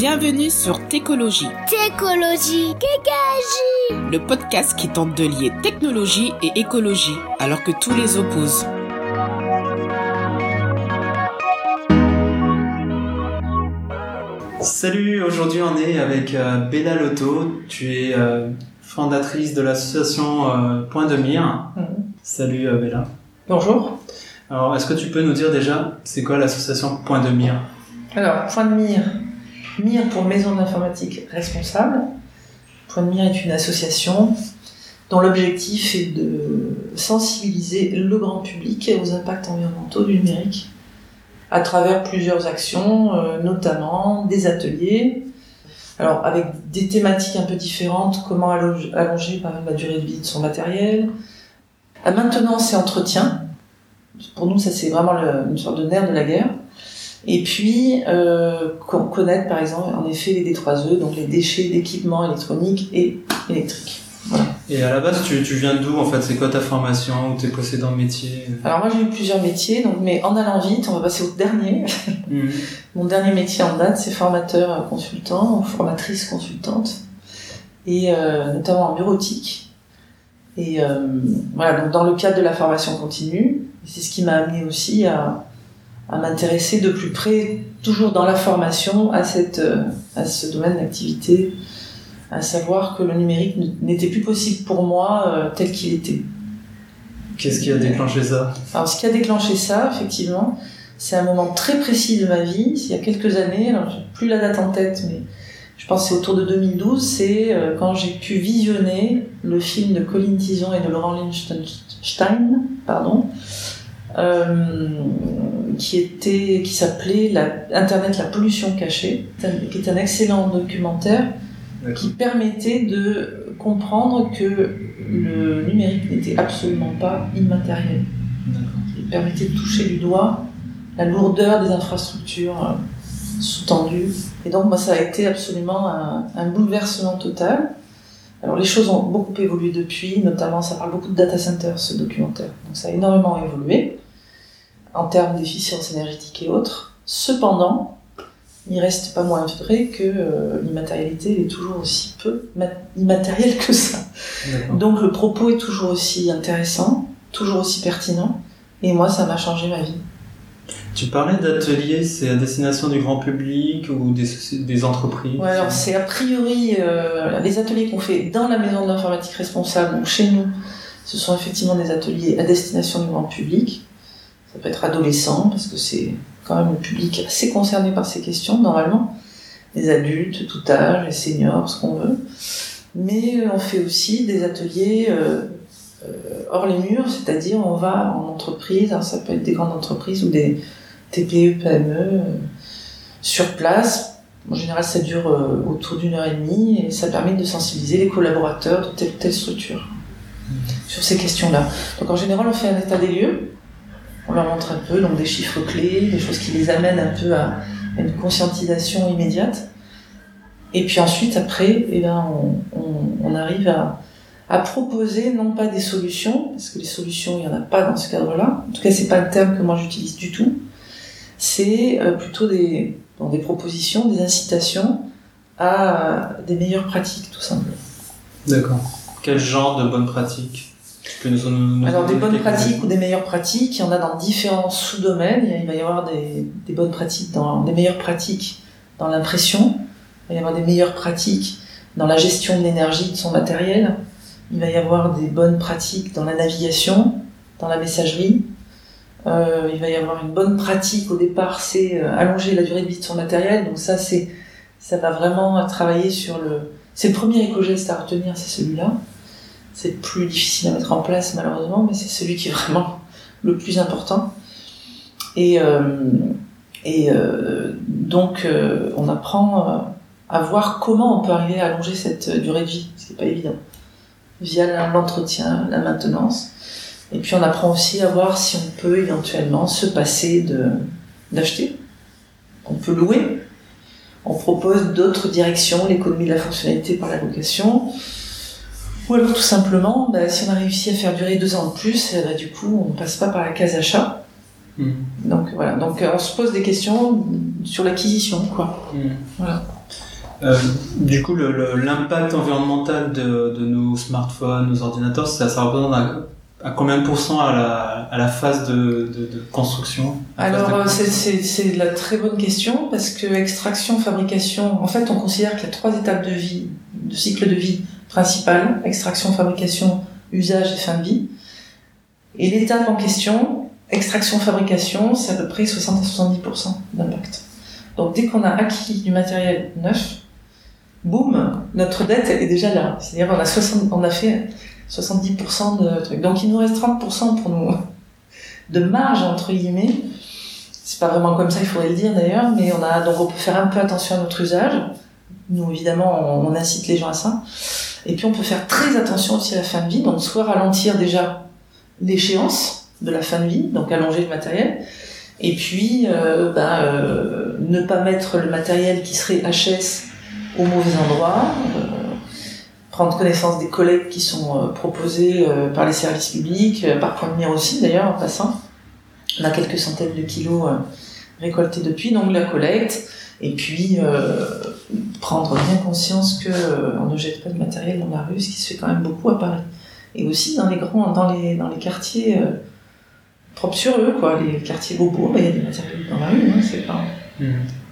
Bienvenue sur Técologie, Técologie, Kékagie. le podcast qui tente de lier technologie et écologie alors que tous les opposent. Salut, aujourd'hui on est avec euh, Bella Lotto. Tu es euh, fondatrice de l'association euh, Point de Mire. Mhm. Salut euh, Bella. Bonjour. Alors, est-ce que tu peux nous dire déjà, c'est quoi l'association Point de Mire? Alors, Point de Mire. Mire pour Maison d'informatique responsable. Point de Mire est une association dont l'objectif est de sensibiliser le grand public aux impacts environnementaux du numérique à travers plusieurs actions, euh, notamment des ateliers, alors avec des thématiques un peu différentes, comment allonger, par la durée de vie de son matériel, la maintenance et entretien. Pour nous, ça c'est vraiment une sorte de nerf de la guerre. Et puis, euh, connaître par exemple en effet les D3E, donc les déchets d'équipements électroniques et électriques. Et à la base, tu, tu viens d'où en fait? C'est quoi ta formation ou tes précédents métiers? Alors moi j'ai eu plusieurs métiers, donc, mais en allant vite, on va passer au dernier. Mhm. Mon dernier métier en date, c'est formateur consultant, formatrice consultante, et euh, notamment en bureautique. Et euh, voilà, donc dans le cadre de la formation continue, c'est ce qui m'a amené aussi à, à m'intéresser de plus près, toujours dans la formation, à, cette, euh, à ce domaine d'activité, à savoir que le numérique n'était plus possible pour moi euh, tel qu'il était. Qu'est-ce qui a déclenché ça? Alors, ce qui a déclenché ça, effectivement, c'est un moment très précis de ma vie, il y a quelques années, alors j'ai plus la date en tête, mais je pense que c'est autour de 2012, c'est euh, quand j'ai pu visionner le film de Colin Tison et de Laurent Lichtenstein, pardon, qui était, qui s'appelait la- Internet, la pollution cachée, qui est un excellent documentaire qui permettait de comprendre que le numérique n'était absolument pas immatériel. Il permettait de toucher du doigt la lourdeur des infrastructures euh, sous-tendues. Et donc, moi, ça a été absolument un, un bouleversement total. Alors, les choses ont beaucoup évolué depuis, notamment, ça parle beaucoup de data centers, ce documentaire. Donc, ça a énormément évolué en termes d'efficience énergétique et autres. Cependant, il reste pas moins vrai que euh, l'immatérialité est toujours aussi peu ma- immatérielle que ça. Donc le propos est toujours aussi intéressant, toujours aussi pertinent, et moi ça m'a changé ma vie. Tu parlais d'ateliers, c'est à destination du grand public ou des, entreprises? Ouais, alors c'est a priori euh, les ateliers qu'on fait dans la maison de l'informatique responsable, donc chez nous, ce sont effectivement des ateliers à destination du grand public. Ça peut être adolescent, parce que c'est quand même le public assez concerné par ces questions, normalement. Les adultes, tout âge, les seniors, ce qu'on veut. Mais on fait aussi des ateliers euh, euh, hors les murs, c'est-à-dire on va en entreprise, alors ça peut être des grandes entreprises ou des TPE, PME, euh, sur place. En général, ça dure euh, autour d'une heure et demie et ça permet de sensibiliser les collaborateurs de telle ou telle structure sur ces questions-là. Donc en général, on fait un état des lieux, on leur montre un peu donc des chiffres clés, des choses qui les amènent un peu à, une conscientisation immédiate. Et puis ensuite, après, eh ben, on, on- on arrive à, à proposer non pas des solutions, parce que les solutions, il n'y en a pas dans ce cadre-là. En tout cas, c'est pas le terme que moi j'utilise du tout. C'est euh, plutôt des, bon, des propositions, des incitations à des meilleures pratiques, tout simplement. D'accord. Quel genre de bonnes pratiques? Nous, Alors des bonnes pratiques ou des meilleures pratiques, il y en a dans différents sous-domaines. Il va y avoir des, des bonnes pratiques dans des meilleures pratiques dans l'impression. Il va y avoir des meilleures pratiques dans la gestion de l'énergie de son matériel. Il va y avoir des bonnes pratiques dans la navigation, dans la messagerie. Euh, il va y avoir une bonne pratique au départ, c'est euh, allonger la durée de vie de son matériel. Donc ça, c'est ça va vraiment travailler sur le. C'est le premier éco-geste à retenir, c'est celui-là. C'est le plus difficile à mettre en place malheureusement, mais c'est celui qui est vraiment le plus important. Et, euh, et euh, donc euh, on apprend à voir comment on peut arriver à allonger cette durée de vie, ce qui n'est pas évident, via l'entretien, la maintenance. Et puis on apprend aussi à voir si on peut éventuellement se passer d'acheter. On peut louer. On propose d'autres directions, l'économie de la fonctionnalité par la location. Ou alors tout simplement, bah, si on a réussi à faire durer deux ans de plus, eh ben, du coup on passe pas par la case achat. Mhm. Donc voilà, donc euh, on se pose des questions sur l'acquisition, quoi. Mhm. Voilà. du coup, l'impact environnemental de, de, nos smartphones, nos ordinateurs, ça, ça représente à combien de pourcents à la, à la phase de, de, de construction Alors, c'est la très bonne question parce que extraction, fabrication, en fait, on considère qu'il y a trois étapes de vie, de cycle de vie principal extraction, fabrication, usage et fin de vie. Et l'étape en question, extraction, fabrication, c'est à peu près 60 à 70% d'impact. Donc, dès qu'on a acquis du matériel neuf, boum, notre dette, est déjà là. C'est-à-dire, on a 60, on a fait 70% de trucs. Donc il nous reste 30% pour nous de marge entre guillemets. C'est pas vraiment comme ça, il faudrait le dire d'ailleurs, mais on a donc on peut faire un peu attention à notre usage. Nous évidemment, on, incite les gens à ça. Et puis on peut faire très attention aussi à la fin de vie, donc soit ralentir déjà l'échéance de la fin de vie, donc allonger le matériel, et puis euh, bah, euh, ne pas mettre le matériel qui serait HS au mauvais endroit. Euh, prendre connaissance des collectes qui sont proposées euh, par les services publics, par Point de Mire aussi d'ailleurs en passant. On a quelques centaines de kilos récoltés depuis, donc la collecte, et puis prendre bien conscience que on ne jette pas de matériel dans la rue, ce qui se fait quand même beaucoup à Paris. Et aussi dans les grands, dans les, dans les quartiers propres sur eux, quoi, les quartiers bobos, bah, il y a des matériels dans la rue, hein, c'est pas... Mmh.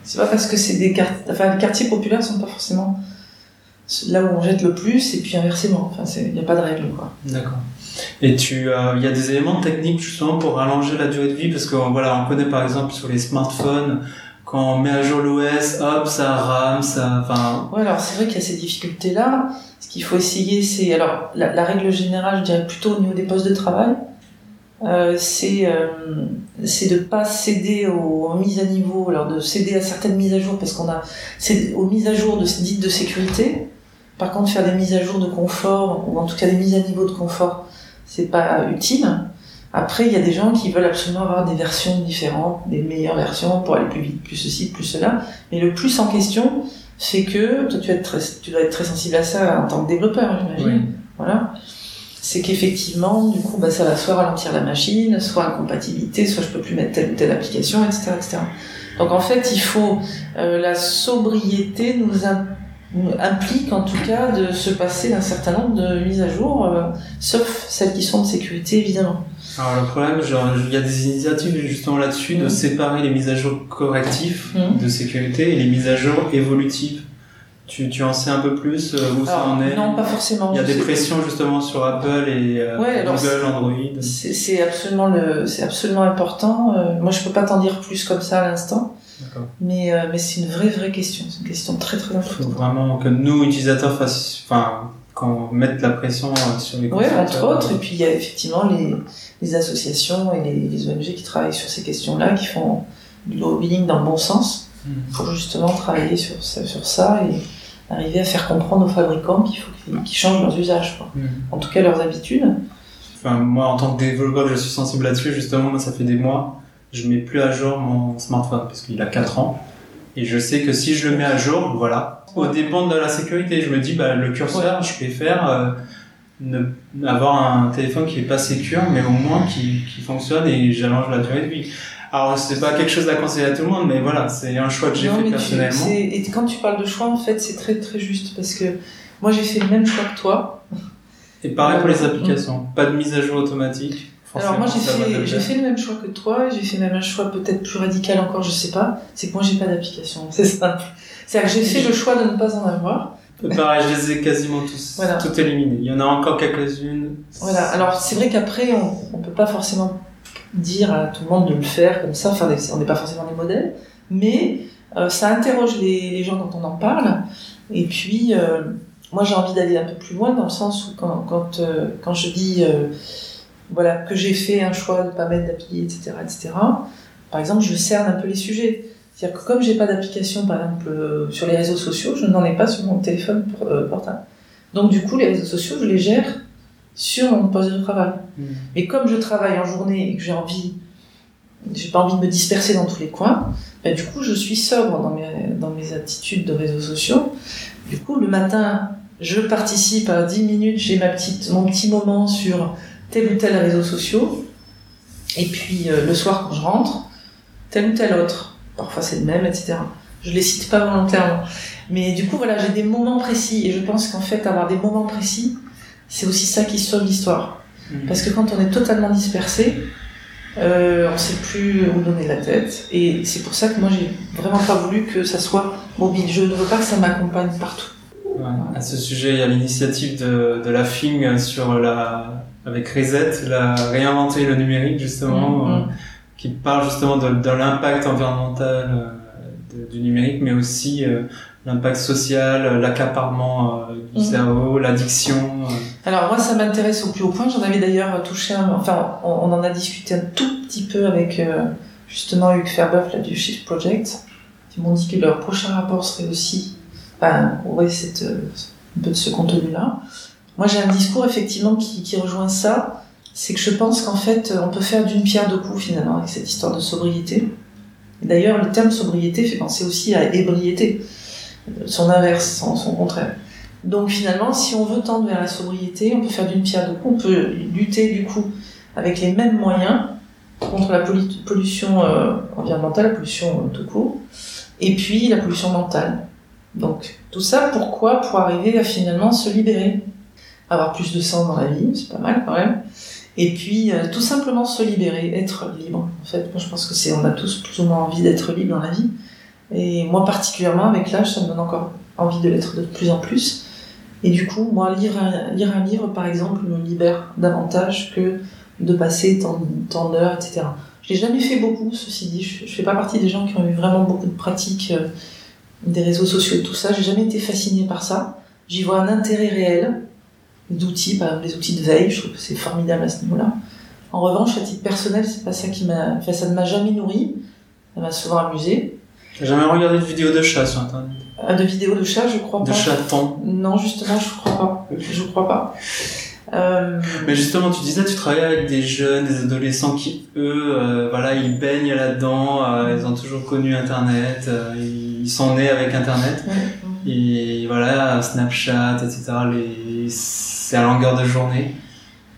C'est pas parce que c'est des quartiers, enfin les quartiers populaires sont pas forcément là où on jette le plus et puis inversement. Enfin, il n'y a pas de règle, quoi. D'accord. Et tu, euh, il y a des éléments techniques justement pour rallonger la durée de vie? Parce que voilà, on connaît par exemple sur les smartphones quand on met à jour l'OS, hop, ça rame, ça, enfin. Ouais, alors c'est vrai qu'il y a ces difficultés-là. Ce qu'il faut essayer, c'est alors la, règle générale, je dirais plutôt au niveau des postes de travail, euh, c'est euh, de pas céder aux, mises à niveau, alors de céder à certaines mises à jour parce qu'on a c'est aux mises à jour de dites de sécurité par contre, faire des mises à jour de confort, ou en tout cas des mises à niveau de confort, c'est pas utile. Après, il y a des gens qui veulent absolument avoir des versions différentes, des meilleures versions pour aller plus vite, plus ceci, plus cela. Mais le plus en question, c'est que toi, tu, très, dois être très sensible à ça en tant que développeur, j'imagine. Voilà. C'est qu'effectivement, du coup, bah, ça va soit ralentir la machine, soit incompatibilité, soit je peux plus mettre telle ou telle application, etc., etc. Donc en fait, il faut euh, la sobriété nous implique en tout cas de se passer d'un certain nombre de mises à jour, euh, sauf celles qui sont de sécurité évidemment. Alors le problème, genre, il y a des initiatives justement là-dessus de mm. séparer les mises à jour correctives mm. de sécurité et les mises à jour évolutives. Tu, tu en sais un peu plus euh, où ça en est Non, pas forcément. Il y a des pressions justement sur Apple et euh, Google, Android. C'est absolument le, c'est absolument important. moi, je peux pas t'en dire plus comme ça à l'instant. Mais, euh, mais c'est une vraie, vraie question. C'est une question très, très importante. Il faut vraiment que nous, utilisateurs, fassent, enfin, qu'on mette la pression euh, sur les Oui, entre autres. Et puis, il y a effectivement les, les associations et les, les, ONG qui travaillent sur ces questions-là, qui font du lobbying dans le bon sens, hmm. pour justement travailler sur, sur ça et arriver à faire comprendre aux fabricants qu'il faut qu'ils changent leurs usages, quoi. Hmm. en tout cas leurs habitudes. Enfin, moi, en tant que développeur, je suis sensible là-dessus. Justement, moi, ça fait des mois je mets plus à jour mon smartphone parce qu'il a 4 ans. Et je sais que si je le mets à jour, voilà, au dépend de la sécurité, je me dis, bah, le curseur, je préfère euh, ne, avoir un téléphone qui est pas sécure, mais au moins qui, qui fonctionne et j'allonge la durée de vie. Alors, c'est pas quelque chose à conseiller à tout le monde, mais voilà, c'est un choix que j'ai fait personnellement. et quand tu parles de choix, en fait, c'est très très juste parce que moi j'ai fait le même choix que toi. Et pareil pour les euh, applications, pas de mise à jour automatique. Alors moi j'ai fait, j'ai fait le même choix que toi, j'ai fait même un choix peut-être plus radical encore, je sais pas. C'est que moi j'ai pas d'application, c'est simple. C'est-à-dire que j'ai fait le choix de ne pas en avoir. Pareil, je les ai quasiment tous, voilà. tout éliminés. Il y en a encore quelques-unes. Voilà. Alors c'est vrai qu'après on, on peut pas forcément dire à tout le monde de le faire comme ça. Enfin, on n'est pas forcément des modèles, mais euh, ça interroge les, les, gens quand on en parle. Et puis euh, moi j'ai envie d'aller un peu plus loin dans le sens où quand quand, euh, quand je dis voilà, que j'ai fait un choix de ne pas mettre d'appli, etc., etc. Par exemple, je cerne un peu les sujets. C'est-à-dire que comme j'ai pas d'application, par exemple, euh, sur les réseaux sociaux, je n'en ai pas sur mon téléphone euh, portable. Donc du coup, les réseaux sociaux, je les gère sur mon poste de travail. Mmh. Mais comme je travaille en journée et que j'ai envie, j'ai pas envie de me disperser dans tous les coins, ben, du coup, je suis sobre dans mes, dans mes attitudes de réseaux sociaux. Du coup, le matin, je participe à 10 minutes, j'ai ma petite, mon petit moment sur tel ou tel réseau social, et puis euh, le soir quand je rentre, tel ou tel autre. Parfois c'est le même, etc. Je les cite pas volontairement. Mais du coup, voilà, j'ai des moments précis. Et je pense qu'en fait, avoir des moments précis, c'est aussi ça qui sauve l'histoire. Mhm. Parce que quand on est totalement dispersé, euh, on sait plus où donner la tête. Et c'est pour ça que moi, j'ai vraiment pas voulu que ça soit mobile. Je ne veux pas que ça m'accompagne partout. Ouais. À ce sujet, il y a l'initiative de, de la FING sur la, avec Reset, la réinventer le numérique justement, Mhm. euh, qui parle justement de, de l'impact environnemental euh, de- du numérique, mais aussi euh, l'impact social, euh, l'accaparement du Mhm. cerveau, l'addiction. Alors moi, ça m'intéresse au plus haut point. J'en avais d'ailleurs touché un... Enfin, on, on en a discuté un tout petit peu avec justement Hugues Ferbeuf là, du Shift Project. Ils m'ont dit que leur prochain rapport serait aussi... Enfin, aurait cette, euh, un peu de ce contenu-là. Moi, j'ai un discours effectivement qui, qui rejoint ça. C'est que je pense qu'en fait, on peut faire d'une pierre deux coups finalement avec cette histoire de sobriété. D'ailleurs, le terme sobriété fait penser aussi à ébriété, son inverse, son, contraire. Donc finalement, si on veut tendre vers la sobriété, on peut faire d'une pierre deux coups, on peut lutter du coup avec les mêmes moyens contre la pollu- pollution euh, environnementale, la pollution euh, tout court, et puis la pollution mentale. Donc tout ça, pourquoi? Pour arriver à finalement se libérer, avoir plus de sang dans la vie, c'est pas mal quand même, et puis euh, tout simplement se libérer, être libre. En fait, moi je pense que c'est, on a tous plus ou moins envie d'être libre dans la vie, et moi particulièrement avec l'âge, ça me donne encore envie de l'être de plus en plus. Et du coup, moi, lire un, lire un livre, par exemple, me libère davantage que de passer tant, d'heures, etc. Je l'ai jamais fait beaucoup, ceci dit. Je, je fais pas partie des gens qui ont eu vraiment beaucoup de pratiques euh, des réseaux sociaux et tout ça. J'ai jamais été fascinée par ça. J'y vois un intérêt réel d'outils, par exemple les outils de veille. Je trouve que c'est formidable à ce niveau-là. En revanche, à titre personnel, c'est pas ça qui m'a, enfin, ça ne m'a jamais nourri. Ça m'a souvent amusé. T'as jamais regardé de vidéos de chats sur internet? Euh, De vidéos de chats, je crois De pas. chatons Non, justement, je crois pas. Je crois pas. Euh, Mais justement, tu disais, tu travaillais avec des jeunes, des adolescents qui, eux, euh, voilà, ils baignent là-dedans, euh, ils ont toujours connu Internet, ils sont nés avec Internet. ouais. Et voilà, Snapchat, etc., les... c'est à longueur de journée.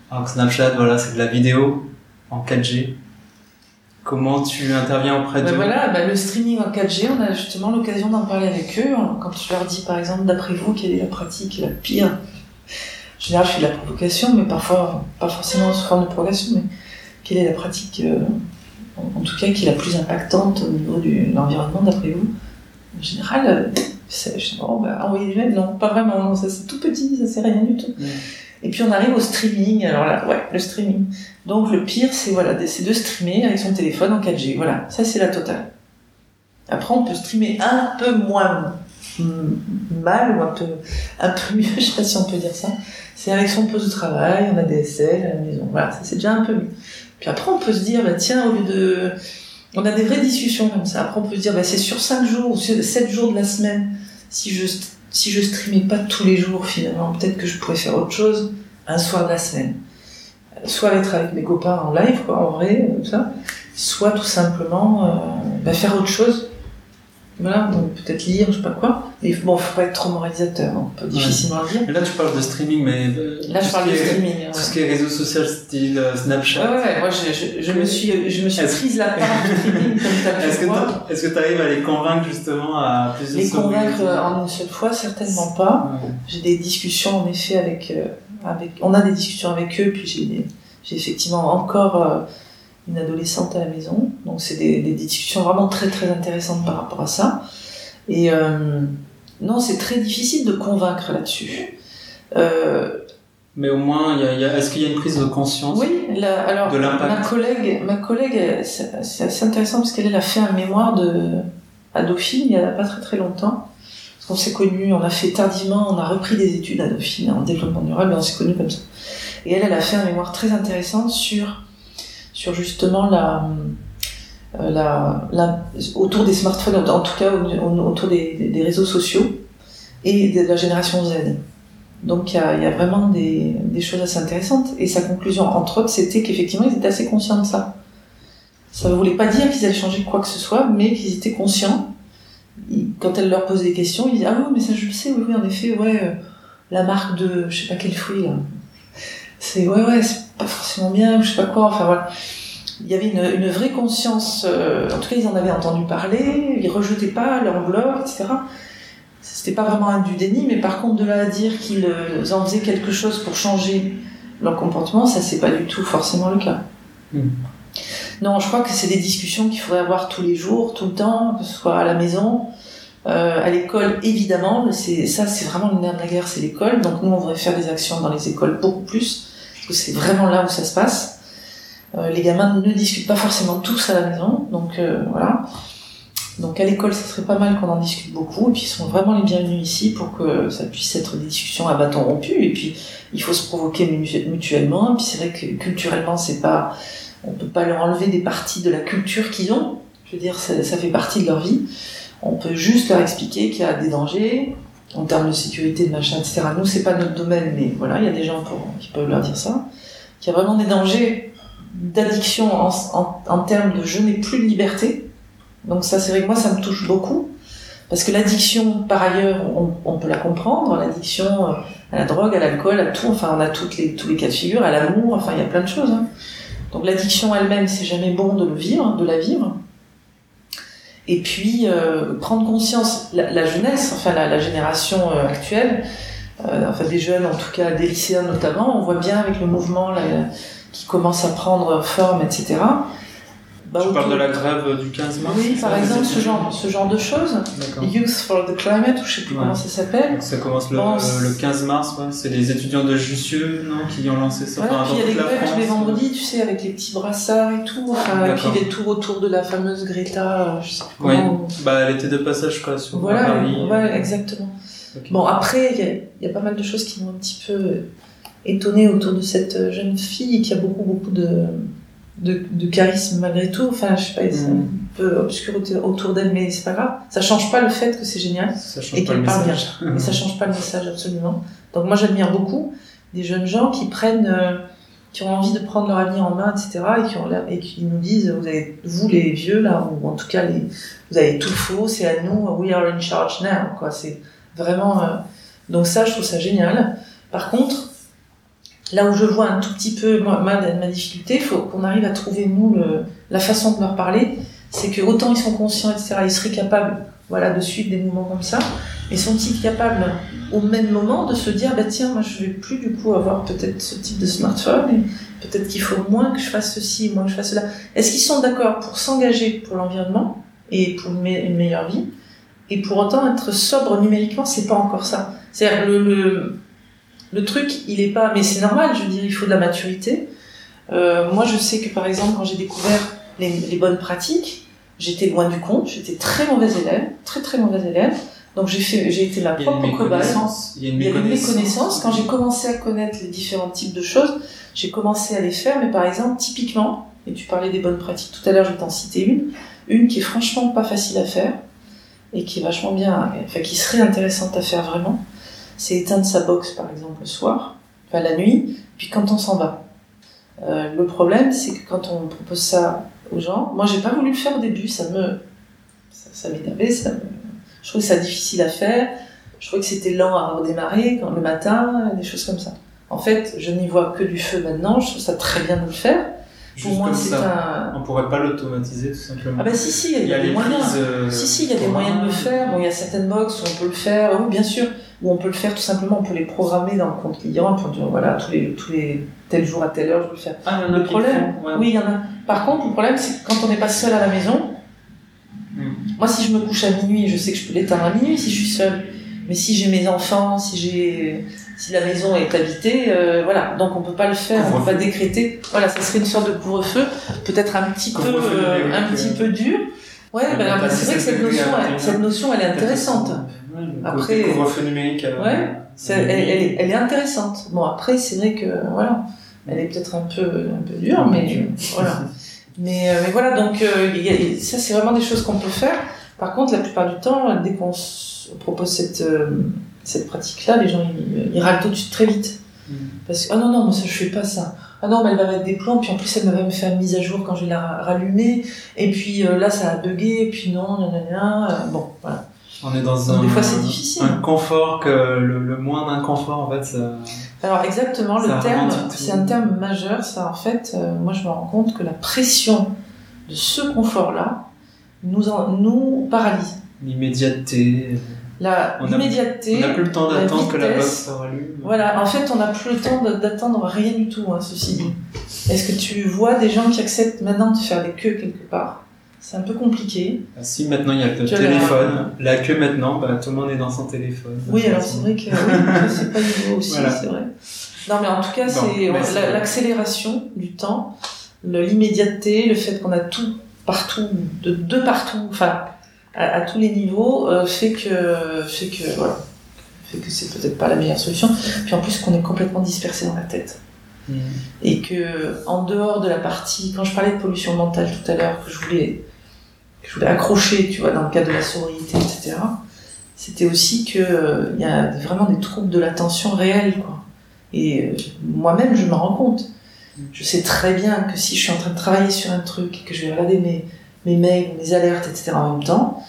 Alors que Snapchat, voilà, c'est de la vidéo en 4G. Comment tu interviens auprès Ben d'eux voilà, ben le streaming en 4G, on a justement l'occasion d'en parler avec eux. Quand je leur dis, par exemple, d'après vous, quelle est la pratique la pire? En général, je fais de la provocation, mais parfois, pas forcément sous forme de provocation, mais quelle est la pratique, euh, en tout cas, qui est la plus impactante au niveau de l'environnement, d'après vous? En général, euh, dis, oh, ben, envoyer des mails, non, pas vraiment, non, ça c'est tout petit, ça c'est rien du tout. Et puis on arrive au streaming, alors là, ouais, le streaming. Donc le pire, c'est voilà, de- streamer avec son téléphone en 4G. Voilà, ça c'est la totale. Après, on peut streamer un peu moins mal ou un peu, un peu mieux, je sais pas si on peut dire ça. C'est avec son poste de travail, on a des SL à la maison. Voilà, ça c'est déjà un peu mieux. Puis après, on peut se dire, bah, tiens, au lieu de. On a des vraies discussions comme ça. Après, on peut se dire, bah, c'est sur 5 jours ou sur 7 jours de la semaine. Si je, si je streamais pas tous les jours, finalement, peut-être que je pourrais faire autre chose un soir de la semaine. Soit être avec mes copains en live, quoi, en vrai, comme ça. Soit tout simplement euh, bah, faire autre chose. Voilà, donc peut-être lire, je sais pas quoi. Mais bon, faut pas être trop moralisateur, on peut difficilement le dire. Mais là, tu parles de streaming, mais euh, Là, je parle de streaming. Tout ouais. ce qui est réseaux sociaux style euh, Ouais, Snapchat. ouais, moi je, je, je me suis, je me suis Est-ce- prise la part du streaming comme t'as Est-ce que tu est-ce que arrives à les convaincre justement à plus de Les convaincre en une seule fois, certainement pas. Ouais. J'ai des discussions en effet avec, euh, avec, on a des discussions avec eux, puis j'ai, j'ai effectivement encore euh, une adolescente à la maison, donc c'est des, des discussions vraiment très très intéressantes par rapport à ça. Et euh, non, c'est très difficile de convaincre là-dessus. Euh, Mais au moins, est-ce qu'il y a une prise de conscience Oui, la- alors De l'impact. ma collègue, ma collègue, c'est assez intéressant parce qu'elle elle a fait un mémoire de à Dauphine il y a pas très très longtemps. Parce qu'on s'est connus, on a fait tardivement, on a repris des études à Dauphine en développement durable, mais on s'est connus comme ça. Et elle, elle a fait un mémoire très intéressant sur sur justement la euh, la, la autour des smartphones, en tout cas au- au- autour des, des- réseaux sociaux et de la génération Z. Donc il y a, vraiment des, des choses assez intéressantes. Et sa conclusion, entre autres, c'était qu'effectivement, ils étaient assez conscients de ça. Ça ne voulait pas dire qu'ils allaient changer quoi que ce soit, mais qu'ils étaient conscients. Quand elle leur pose des questions, ils disent Ah oui, mais ça je le sais, oui, oui, en effet, ouais, euh, la marque de je sais pas quel fruit, là. C'est ouais, ouais, c'est pas forcément bien, ou je sais pas quoi, enfin voilà. il y avait une, une vraie conscience, euh, en tout cas ils en avaient entendu parler, ils rejetaient pas leur blog, etc. C'était pas vraiment un du déni, mais par contre de là à dire qu'ils euh, en faisaient quelque chose pour changer leur comportement, ça c'est pas du tout forcément le cas. Mm. Non, je crois que c'est des discussions qu'il faudrait avoir tous les jours, tout le temps, que ce soit à la maison, euh, à l'école évidemment. C'est ça, c'est vraiment le nerf de la guerre, c'est l'école. Donc nous, on devrait faire des actions dans les écoles beaucoup plus, c'est vraiment là où ça se passe. Euh, les gamins ne discutent pas forcément tous à la maison, donc euh, voilà. Donc à l'école, ça serait pas mal qu'on en discute beaucoup, et puis ils sont vraiment les bienvenus ici pour que ça puisse être des discussions à bâton rompu, et puis il faut se provoquer mutu- mutuellement, et puis c'est vrai que culturellement, c'est pas, on peut pas leur enlever des parties de la culture qu'ils ont, je veux dire, ça fait partie de leur vie, on peut juste leur expliquer qu'il y a des dangers, en termes de sécurité, de machin, etc. Nous, c'est pas notre domaine, mais voilà, il y a des gens qui peuvent leur dire ça, qu'il y a vraiment des dangers d'addiction en, termes de je n'ai plus de liberté, donc ça, c'est vrai que moi, ça me touche beaucoup. Parce que l'addiction, par ailleurs, on, on peut la comprendre. L'addiction euh, à la drogue, à l'alcool, à tout. Enfin, on a toutes les, tous les cas de figure, à l'amour. Enfin, il y a plein de choses. hein. Donc l'addiction elle-même, c'est jamais bon de le vivre, de la vivre. Et puis euh, prendre conscience, la, jeunesse, enfin la, génération euh, actuelle, euh, enfin des jeunes, en tout cas des lycéens notamment, on voit bien avec le mouvement qui commence à prendre forme, etc. Bah, Tu parles de la grève du 15 mars oui, par exemple, les ce genre, ce genre de choses. Youth for the Climate, ou je sais plus Ouais. comment ça s'appelle. Ça commence le, Bon, le 15 mars, ouais. c'est les étudiants de Jussieu non, qui ont lancé ça. Ouais, Enfin, puis il y a des grèves tous les vendredis, tu sais, avec les petits brassards et tout. Enfin, et puis des tours autour de la fameuse Greta, euh, je sais plus Oui, comment. bah, elle était de passage quoi, sur Voilà, Paris. ouais, exactement. Ok. Bon, après, il y y, a pas mal de choses qui m'ont un petit peu étonnée autour de cette euh, jeune fille qui a beaucoup, beaucoup de, de, de charisme malgré tout. Enfin, je sais pas, c'est Mm. un peu obscur autour- d'elle, mais c'est pas grave. Ça change pas le fait que c'est génial. Ça et qu'elle parle bien. Mais ça change pas le message absolument. Donc moi j'admire beaucoup des jeunes gens qui prennent, euh, qui ont envie de prendre leur avenir en main, etc. et qui ont et qui nous disent vous avez vous les vieux là ou en tout cas les, vous avez tout faux, c'est à nous, we are in charge now quoi. C'est vraiment euh, donc ça je trouve ça génial. Par contre là où je vois un tout petit peu ma, ma difficulté, faut qu'on arrive à trouver nous le, la façon de leur parler. C'est que autant ils sont conscients, etc. Ils seraient capables voilà, de suivre des mouvements comme ça. Mais sont-ils capables, au même moment, de se dire, bah tiens, moi je vais plus du coup avoir peut-être ce type de smartphone, peut-être qu'il faut moins que je fasse ceci, moins que je fasse cela. Est-ce qu'ils sont d'accord pour s'engager pour l'environnement et pour une, me- une meilleure vie, et pour autant être sobre numériquement, c'est pas encore ça. C'est-à-dire le, le truc, il est pas, mais c'est normal, je veux dire, il faut de la maturité. Euh, moi, je sais que par exemple, quand j'ai découvert les, les bonnes pratiques, j'étais loin du compte, j'étais très mauvaise élève, très très mauvaise élève. Donc j'ai fait, j'ai été ma Il y a une propre cobaye. Il y a une Il y avait une méconnaissance. méconnaissance. Quand j'ai commencé à connaître les différents types de choses, j'ai commencé à les faire. Mais par exemple, typiquement, et tu parlais des bonnes pratiques tout à l'heure, je vais t'en citer une, une qui est franchement pas facile à faire et qui est vachement bien, enfin qui serait intéressante à faire vraiment, c'est éteindre sa box par exemple le soir, enfin la nuit, puis quand on s'en va. Euh, le problème, c'est que quand on propose ça aux gens, moi j'ai pas voulu le faire au début, ça me, ça, ça m'énervait, ça me, je trouvais ça difficile à faire. Je trouvais que c'était lent à redémarrer quand, le matin, des choses comme ça. En fait, je n'y vois que du feu maintenant. Je trouve ça très bien de le faire. Pour moi, c'est un. On pourrait pas l'automatiser tout simplement. Ah bah si si, il y a, des moyens. prises, euh, Si si, il y a des moyens de le faire. Bon, il y a certaines box où on peut le faire. Oui, bien sûr. Où on peut le faire tout simplement. On peut les programmer dans le compte client pour dire voilà tous les tous les tel jour à telle heure je veux le faire. Ah, il y en a Le problème, font, ouais. Oui, il y en a. Par contre, le problème, c'est que quand on n'est pas seul à la maison, Mm. moi, si je me couche à minuit, je sais que je peux l'éteindre à minuit si je suis seule. Mais si j'ai mes enfants, si j'ai, si la maison est habitée, euh, voilà. Donc on peut pas le faire, on peut pas décréter. Voilà, ça serait une sorte de couvre-feu, peut-être un petit peu, euh, un petit peu dur. Ouais, ben, c'est vrai que cette notion, elle, cette notion, elle est intéressante. Ouais, Après- couvre-feu numérique. euh, Ouais, elle, elle est, elle est intéressante. Bon, après, c'est vrai que, voilà, elle est peut-être un peu, un peu dure, mais voilà. Mais, euh, mais voilà, donc euh, il y a- ça, c'est vraiment des choses qu'on peut faire. Par contre, la plupart du temps, dès qu'on propose cette, euh, cette pratique-là, les gens, ils, ils râlent tout de suite très vite. Mm. Parce que, ah non, non, moi, ça, je fais pas ça. Ah non, mais elle va mettre des plombs, puis en plus, elle va me faire une mise à jour quand je vais la ra- rallumer, et puis euh, là, ça a bugué, et puis non, non, euh, bon, voilà. On est dans Donc, un, des fois, c'est difficile. un confort que le, le moins d'inconfort, en fait, ça... Alors exactement, le terme, c'est un terme majeur. Ça, en fait, euh, moi, je me rends compte que la pression de ce confort-là nous, en- nous paralyse. l'immédiateté. La On a- l'immédiateté. On n'a plus le temps d'attendre que la box se rallume. Voilà, en fait, on n'a plus le temps d'attendre rien du tout, hein, ceci dit. Est-ce que tu vois des gens qui acceptent maintenant de faire des queues quelque part? C'est un peu compliqué. Ah, si maintenant il y a le Tu téléphone, la queue maintenant, bah, tout le monde est dans son téléphone. Oui, alors c'est vrai que oui, c'est pas nouveau aussi, Voilà. c'est vrai. Non, mais en tout cas, Bon, c'est l'accélération du temps, l'immédiateté, le fait qu'on a tout partout, de, de partout, enfin, à, à tous les niveaux, euh, fait que, fait que, voilà, fait que c'est peut-être pas la meilleure solution. Puis en plus, qu'on est complètement dispersé dans la tête. Mm. Et que, en dehors de la partie, quand je parlais de pollution mentale tout à l'heure, que je voulais, que je voulais accrocher, tu vois, dans le cadre de la sororité, etc., c'était aussi que euh, il y a vraiment des troubles de l'attention réels, quoi. Et euh, moi-même, je m'en rends compte. Je sais très bien que si je suis en train de travailler sur un truc et que je vais regarder mes, mes mails, mes alertes, etc. en même temps,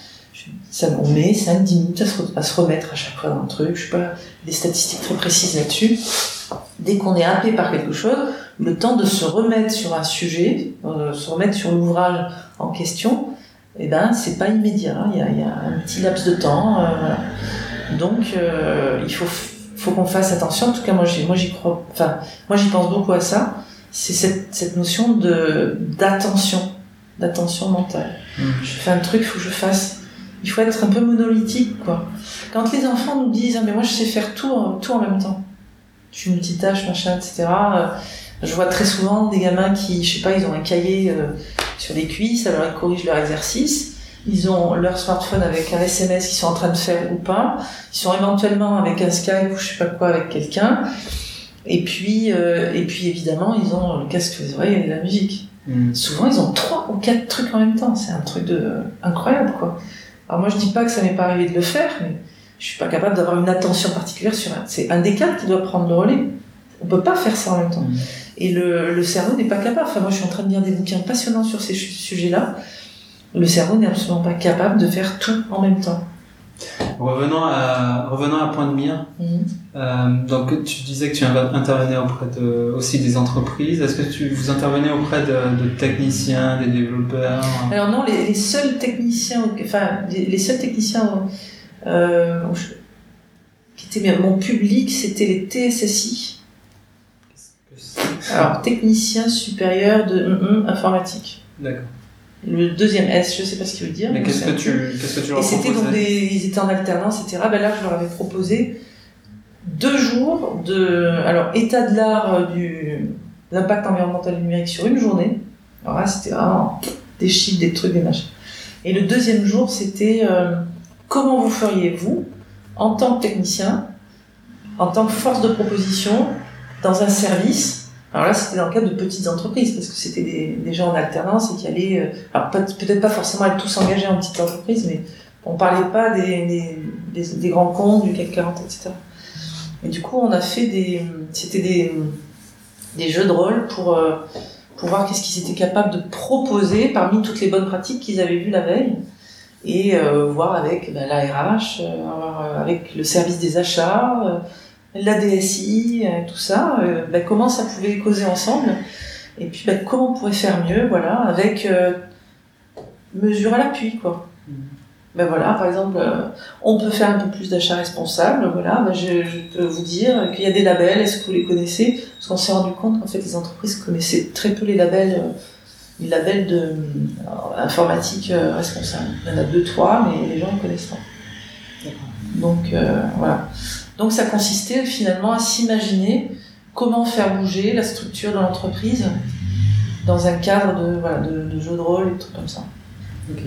ça, on met 5-10 minutes à se, à remettre à chaque fois dans le truc. Je sais pas, des statistiques très précises là-dessus. Dès qu'on est happé par quelque chose, le temps de se remettre sur un sujet, euh, se remettre sur l'ouvrage en question, eh ben, c'est pas immédiat. hein. Il y a, un petit laps de temps. euh, voilà. Donc, euh, il faut, qu'on fasse attention. En tout cas, moi, j'y, moi, j'y crois. Enfin, moi, j'y pense beaucoup à ça. C'est cette, cette notion de d'attention, d'attention mentale. Mm. Je fais un truc, il faut que je fasse. Il faut être un peu monolithique, quoi. Quand les enfants nous disent, ah, mais moi, je sais faire tout, en- tout en même temps. Je suis multitâche, machin, etc. euh, Je vois très souvent des gamins qui, je sais pas, ils ont un cahier euh, sur les cuisses, alors ils corrigent leur exercice. Ils ont leur smartphone avec un SMS qu'ils sont en train de faire ou pas. Ils sont éventuellement avec un Skype ou je sais pas quoi avec quelqu'un. Et puis, euh, et puis évidemment, ils ont le casque les oreilles et la musique. Mm. Souvent, ils ont trois ou quatre trucs en même temps. C'est un truc de incroyable, quoi. Alors moi, je dis pas que ça m'est pas arrivé de le faire, mais je suis pas capable d'avoir une attention particulière sur un. C'est un des quatre qui doit prendre le relais. On peut pas faire ça en même temps. Mm. Et le, le cerveau n'est pas capable. Enfin, moi, je suis en train de lire des bouquins passionnants sur ces su- sujets-là. Le cerveau n'est absolument pas capable de faire tout en même temps. Revenons à revenons à Point de Mire. Mhm. Euh, donc tu disais que tu intervenais auprès de, aussi des entreprises. Est-ce que tu vous intervenez auprès de, de techniciens, des développeurs? Alors non, les, les seuls techniciens, enfin les, les seuls techniciens euh, qui étaient mon public, c'était les TSSI. Alors technicien supérieur de hum, informatique. D'accord. Le deuxième S, je sais pas ce qu'il veut dire. Mais qu'est-ce que tu qu'est-ce que tu leur Et c'était donc des, ils étaient en alternance, etc. Ben là, je leur avais proposé deux jours de, alors état de l'art euh, du l'impact environnemental et numérique sur une journée. Alors là, c'était vraiment des chiffres, des trucs, des machins. Et le deuxième jour, c'était euh, comment vous feriez vous, en tant que technicien, en tant que force de proposition, dans un service. Alors là, c'était dans le cadre de petites entreprises, parce que c'était des, des gens en alternance et qui allaient, euh, alors peut- peut-être pas forcément être tous engagés en petite entreprise, mais on parlait pas des, des, grands comptes, du CAC 40, etc. Et du coup, on a fait des, c'était des, des jeux de rôle pour, euh, pour voir qu'est-ce qu'ils étaient capables de proposer parmi toutes les bonnes pratiques qu'ils avaient vues la veille et euh, voir avec ben, la RH, avec le service des achats, la DSI, euh, tout ça, euh, ben, comment ça pouvait causer ensemble et puis ben, comment on pourrait faire mieux, voilà, avec euh, mesure à l'appui, quoi. Ben voilà, par exemple, euh, on peut faire un peu plus d'achats responsables, voilà, ben je, je peux vous dire qu'il y a des labels, est-ce que vous les connaissez? Parce qu'on s'est rendu compte qu'en fait les entreprises connaissaient très peu les labels, euh, les labels de informatique euh, responsable. Il y en a deux, trois, mais les gens ne connaissent pas. Donc voilà. Donc ça consistait finalement à s'imaginer comment faire bouger la structure de l'entreprise dans un cadre de, voilà, de, de jeu de rôle et des trucs comme ça. Ok.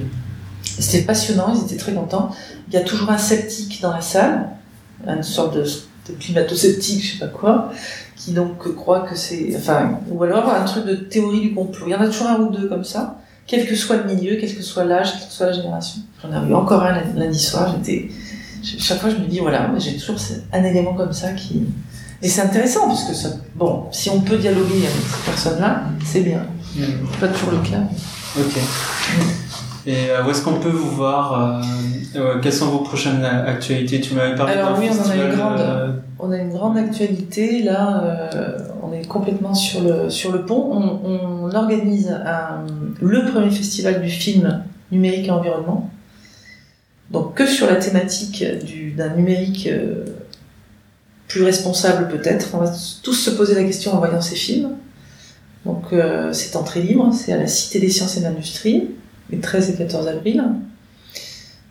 C'était passionnant, ils étaient très contents. Il y a toujours un sceptique dans la salle, une sorte de, de climato-sceptique, je sais pas quoi, qui donc croit que c'est, enfin, ou alors un truc de théorie du complot. Il y en a toujours un ou deux comme ça, quel que soit le milieu, quel que soit l'âge, quelle que soit la génération. J'en ai eu encore un lundi soir, j'étais, chaque fois je me dis voilà, j'ai toujours un élément comme ça qui, et c'est intéressant parce que ça, bon, si on peut dialoguer avec ces personnes-là, c'est bien. Mm. C'est pas toujours le cas. Ok. Et où est-ce qu'on peut vous voir Quelles sont vos prochaines actualités? Tu m'avais parlé Alors oui, on a une grande, on a une grande actualité là. on est complètement sur le sur le pont. On, on organise un, le premier festival du film numérique et environnement. Donc que sur la thématique d'un numérique plus responsable peut-être. On va tous se poser la question en voyant ces films. Donc euh, c'est entrée libre, c'est à la Cité des Sciences et de l'Industrie, les 13 et 14 avril.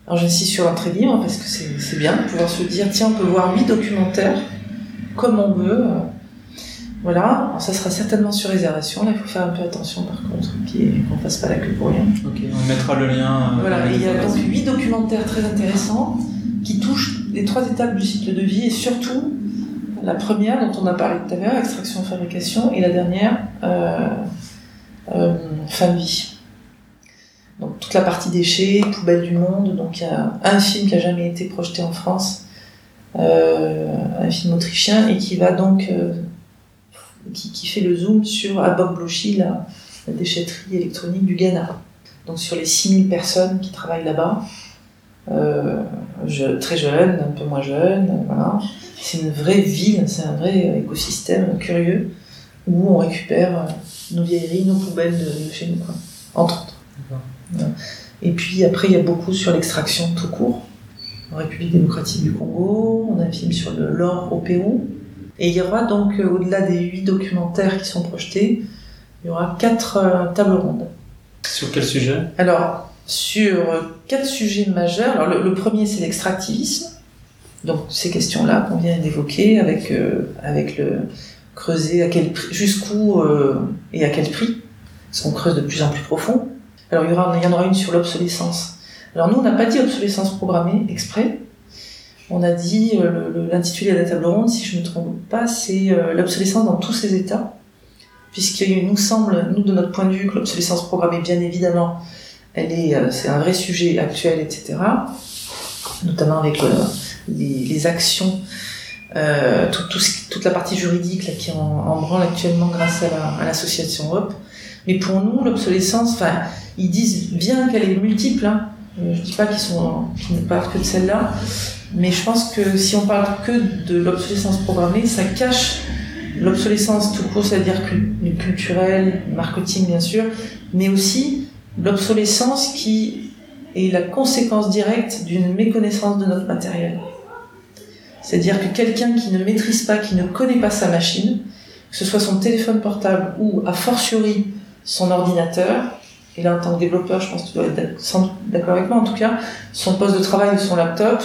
Alors j'insiste sur l'entrée libre parce que c'est bien pouvoir se dire tiens on peut voir huit documentaires comme on veut. Voilà, Alors, ça sera certainement sur réservation, là il faut faire un peu attention par contre, qu'on fasse pas la queue pour rien. Ok, on mettra le lien. Euh, voilà, il y a donc huit documentaires très intéressants qui touchent les trois étapes du cycle de vie et surtout la première dont on a parlé tout à l'heure, extraction fabrication, et la dernière, euh, euh, fin de vie. Donc toute la partie déchets, poubelle du monde. Donc il y a un film qui a jamais été projeté en France, euh, un film autrichien, et qui va donc qui, qui, fait le zoom sur Abok Blochi, la, la, déchetterie électronique du Ghana. Donc sur les 6000 personnes qui travaillent là-bas, euh, je, très jeunes, un peu moins jeunes, voilà c'est une vraie ville, c'est un vrai écosystème curieux où on récupère euh, nos vieilleries, nos poubelles de, chez nous, quoi, entre autres. Et puis après, il y a beaucoup sur l'extraction tout court. En République démocratique du Congo, on a un film sur l'or au Pérou. Et il y aura donc, euh, au-delà des huit documentaires qui sont projetés, il y aura quatre euh, tables rondes. Sur quel sujet? Alors, sur quatre sujets majeurs. Alors, le premier, c'est l'extractivisme. Donc ces questions-là qu'on vient d'évoquer avec euh, avec le creuser à quel prix, jusqu'où euh, et à quel prix, parce qu'on creuse de plus en plus profond. Alors il y aura il y en aura une sur l'obsolescence. Alors nous on n'a pas dit obsolescence programmée exprès. On a dit euh, l'intitulé de la table ronde, si je ne me trompe pas, c'est l'obsolescence dans tous ses états, puisqu'il nous semble, nous de notre point de vue, que l'obsolescence programmée, bien évidemment, est, c'est un vrai sujet actuel, etc. Notamment avec le, les, actions, euh, tout, tout, toute la partie juridique qui en, branle actuellement grâce à l'association Europe. Mais pour nous, l'obsolescence, ils disent bien qu'elle est multiple. Hein. Euh, je dis pas qu'ils qu'ils ne parlent que de celle-là, mais je pense que si on parle que de l'obsolescence programmée, ça cache l'obsolescence tout court, c'est-à-dire culturelle, marketing bien sûr, mais aussi l'obsolescence qui est la conséquence directe d'une méconnaissance de notre matériel. C'est-à-dire que quelqu'un qui ne maîtrise pas, qui ne connaît pas sa machine, que ce soit son téléphone portable ou a fortiori son ordinateur, et là en tant que développeur, je pense que tu dois être d'accord avec moi en tout cas, son poste de travail ou son laptop,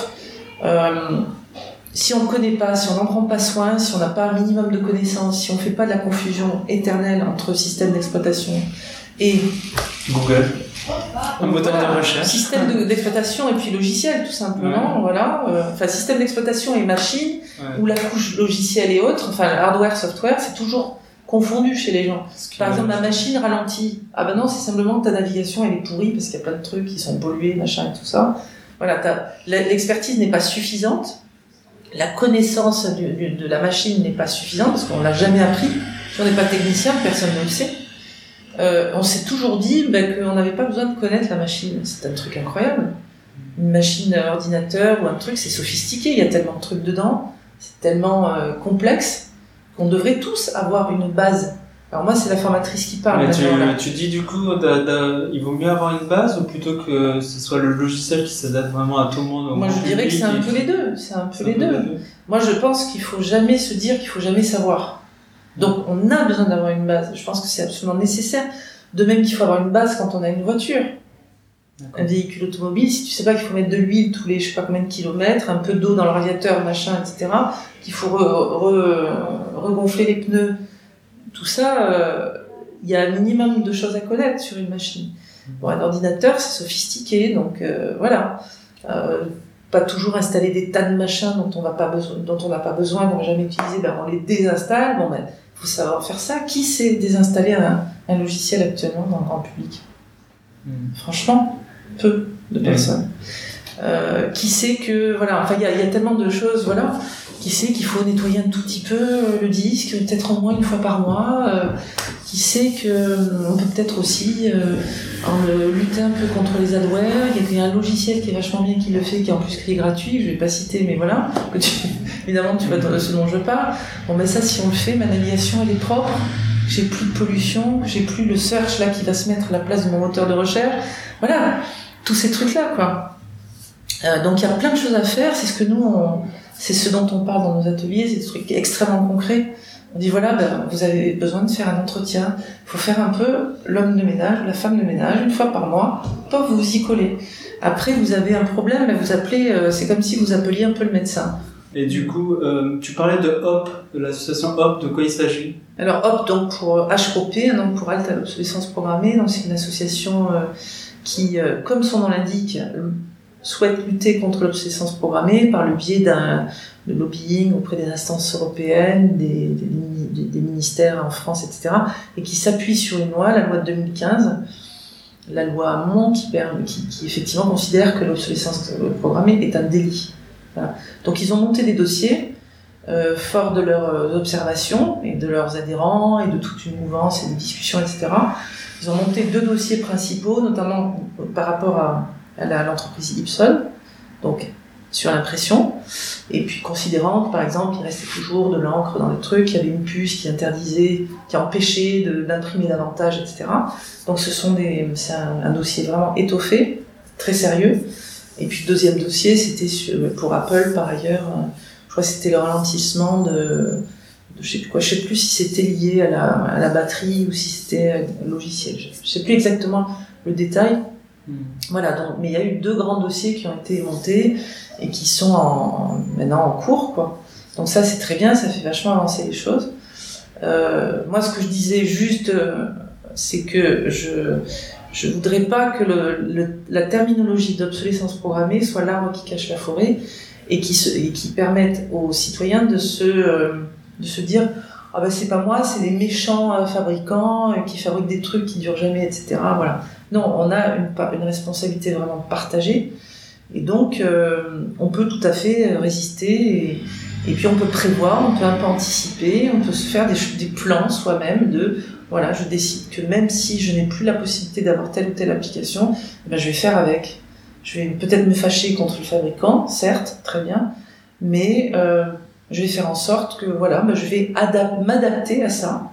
si on ne connaît pas, si on n'en prend pas soin, si on n'a pas un minimum de connaissances, si on ne fait pas de la confusion éternelle entre système d'exploitation et Google, un moteur de recherche. Système d'exploitation et puis logiciel, tout simplement. Voilà. Euh, enfin, système d'exploitation et machine, ou la couche logicielle et autres, enfin, hardware, software, c'est toujours confondu chez les gens. Par exemple, ma machine ralentit. Ah ben non, c'est simplement que ta navigation, elle est pourrie parce qu'il y a plein de trucs qui sont pollués, machin et tout ça. L'expertise n'est pas suffisante. La connaissance de la machine n'est pas suffisante parce qu'on l'a jamais appris. Si on n'est pas technicien, personne ne le sait. Euh, on s'est toujours dit ben, qu'on n'avait pas besoin de connaître la machine. C'est un truc incroyable. Une machine ordinateur ou un truc, c'est sophistiqué, il y a tellement de trucs dedans, c'est tellement euh, complexe qu'on devrait tous avoir une base. Alors moi, c'est la formatrice qui parle. Mais tu, dis du coup, il vaut mieux avoir une base ou plutôt que ce soit le logiciel qui s'adapte vraiment à tout le monde Moi, je dirais que c'est un peu les deux. C'est un peu les deux. Moi, je pense qu'il faut jamais se dire qu'il faut jamais savoir. Donc on a besoin d'avoir une base. Je pense que c'est absolument nécessaire. De même qu'il faut avoir une base quand on a une voiture. Un véhicule automobile, si tu sais pas qu'il faut mettre de l'huile tous les je sais pas combien de kilomètres, un peu d'eau dans le radiateur, machin, etc., qu'il faut regonfler les pneus, tout ça, euh, il y a un minimum de choses à connaître sur une machine. Bon, un ordinateur, c'est sophistiqué, donc euh, voilà. Euh, pas toujours installer des tas de machins dont on va pas besoin, dont on n'a pas besoin, qu'on n'a jamais utilisé, ben on les désinstalle. Bon, ben, faut savoir faire ça. Qui sait désinstaller un, un logiciel actuellement dans le grand public? Hmm. Franchement, peu de personnes. Euh, qui sait que voilà, enfin il y a, y a, tellement de choses, voilà, qui sait qu'il faut nettoyer un tout petit peu euh, le disque, peut-être au moins une fois par mois, euh, qui sait que euh, on peut peut-être aussi lutter un peu contre les adwares. Il y a un logiciel qui est vachement bien qui le fait, qui est en plus qui est gratuit, je vais pas citer, mais voilà, que tu, évidemment tu vois ce dont je parle. Bon ben ça, si on le fait, ma navigation elle est propre. J'ai plus de pollution, j'ai plus le search là qui va se mettre à la place de mon moteur de recherche. Voilà, tous ces trucs là quoi. Donc il y a plein de choses à faire. C'est ce que nous, c'est ce dont on parle dans nos ateliers. C'est des trucs extrêmement concrets. On dit voilà, ben, vous avez besoin de faire un entretien. Il faut faire un peu l'homme de ménage, la femme de ménage, une fois par mois. Pas vous y coller. Après, vous avez un problème, vous appelez. Euh, c'est comme si vous appeliez un peu le médecin. Et du coup, euh, tu parlais de HOP, de l'association HOP, de quoi il s'agit Alors HOP, donc pour HOP, donc pour Halte à l'obsolescence programmée, donc c'est une association qui, comme son nom l'indique, souhaite lutter contre l'obsolescence programmée par le biais de lobbying auprès des instances européennes, des, ministères en France, etc., et qui s'appuie sur une loi, la loi de 2015, la loi Hamon, qui, qui, effectivement considère que l'obsolescence programmée est un délit. Donc ils ont monté des dossiers euh, forts de leurs observations et de leurs adhérents et de toute une mouvance et de discussions, etc. Ils ont monté deux dossiers principaux, notamment par rapport à l'entreprise Ipson, donc sur l'impression, et puis considérant que par exemple il restait toujours de l'encre dans le truc, il y avait une puce qui interdisait, qui empêchait d'imprimer davantage, etc. Donc ce sont des, c'est un, dossier vraiment étoffé, très sérieux. Et puis le deuxième dossier, c'était pour Apple par ailleurs, je crois que c'était le ralentissement de, je sais plus je sais plus si c'était lié à la, à la batterie ou si c'était logiciel. Je sais plus exactement le détail, Hmm. Voilà, donc, mais il y a eu deux grands dossiers qui ont été montés et qui sont en, maintenant en cours, quoi. Donc ça, c'est très bien, ça fait vachement avancer les choses. Euh, moi, ce que je disais juste, euh, c'est que je je voudrais pas que le, la terminologie d'obsolescence programmée soit l'arbre qui cache la forêt et qui se, et qui permette aux citoyens de se euh, de se dire ah ben c'est pas moi, c'est les méchants fabricants qui fabriquent des trucs qui durent jamais, etc. Voilà. Non, on a une, responsabilité vraiment partagée. Et donc, euh, on peut tout à fait résister. Et, puis, on peut prévoir, on peut un peu anticiper, on peut se faire des, des plans soi-même de, voilà, je décide que même si je n'ai plus la possibilité d'avoir telle ou telle application, eh ben, je vais faire avec. Je vais peut-être me fâcher contre le fabricant, certes, très bien, mais euh, je vais faire en sorte que, voilà, ben, je vais m'adapter à ça.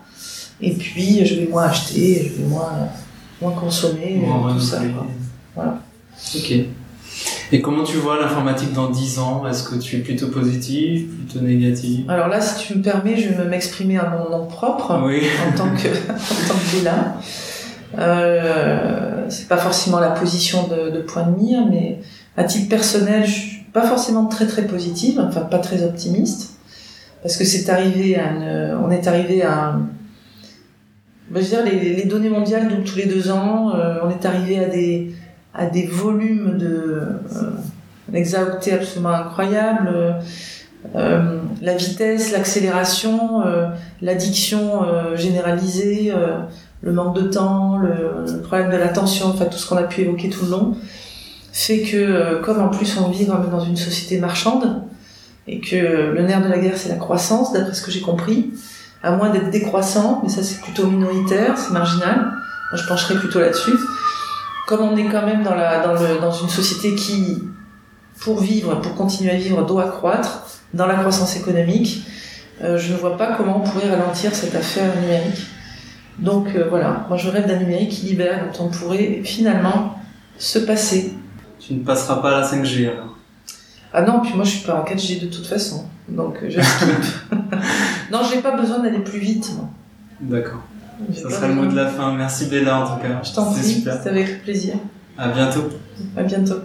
Et puis, je vais moins acheter, je vais moins moins consommer, tout ça. Voilà. Ok. Et comment tu vois l'informatique dans 10 ans? Est-ce que tu es plutôt positif, plutôt négatif? Alors là, si tu me permets, je vais m'exprimer à mon nom propre oui. en tant que en tant que Béla. Euh, c'est pas forcément la position de, de, point de mire, mais à titre personnel, je suis pas forcément très très positive, enfin pas très optimiste, parce que c'est arrivé à une, on est arrivé à bah, je veux dire, les, les, données mondiales donc tous les deux ans. Euh, on est arrivé à des à des volumes de euh, absolument incroyables. Euh, la vitesse, l'accélération, euh, l'addiction euh, généralisée, le manque de temps, le, le problème de l'attention, enfin tout ce qu'on a pu évoquer tout le long, fait que comme en plus on vit dans une société marchande et que le nerf de la guerre c'est la croissance, d'après ce que j'ai compris, à moins d'être décroissant, mais ça c'est plutôt minoritaire, c'est marginal. Moi je pencherai plutôt là-dessus. Comme on est quand même dans, la, dans, le, dans une société qui, pour vivre, pour continuer à vivre, doit croître dans la croissance économique, euh, je ne vois pas comment on pourrait ralentir cette affaire numérique. Donc euh, voilà, moi je rêve d'un numérique qui libère, dont on pourrait finalement se passer. Tu ne passeras pas à la 5G alors? Ah non, puis moi je suis pas en 4G de toute façon, donc euh, je skip. non, j'ai pas besoin d'aller plus vite. D'accord. Ça sera le mot de la fin. Merci Bella en tout cas. Je t'en prie, c'était avec plaisir. À bientôt. À bientôt.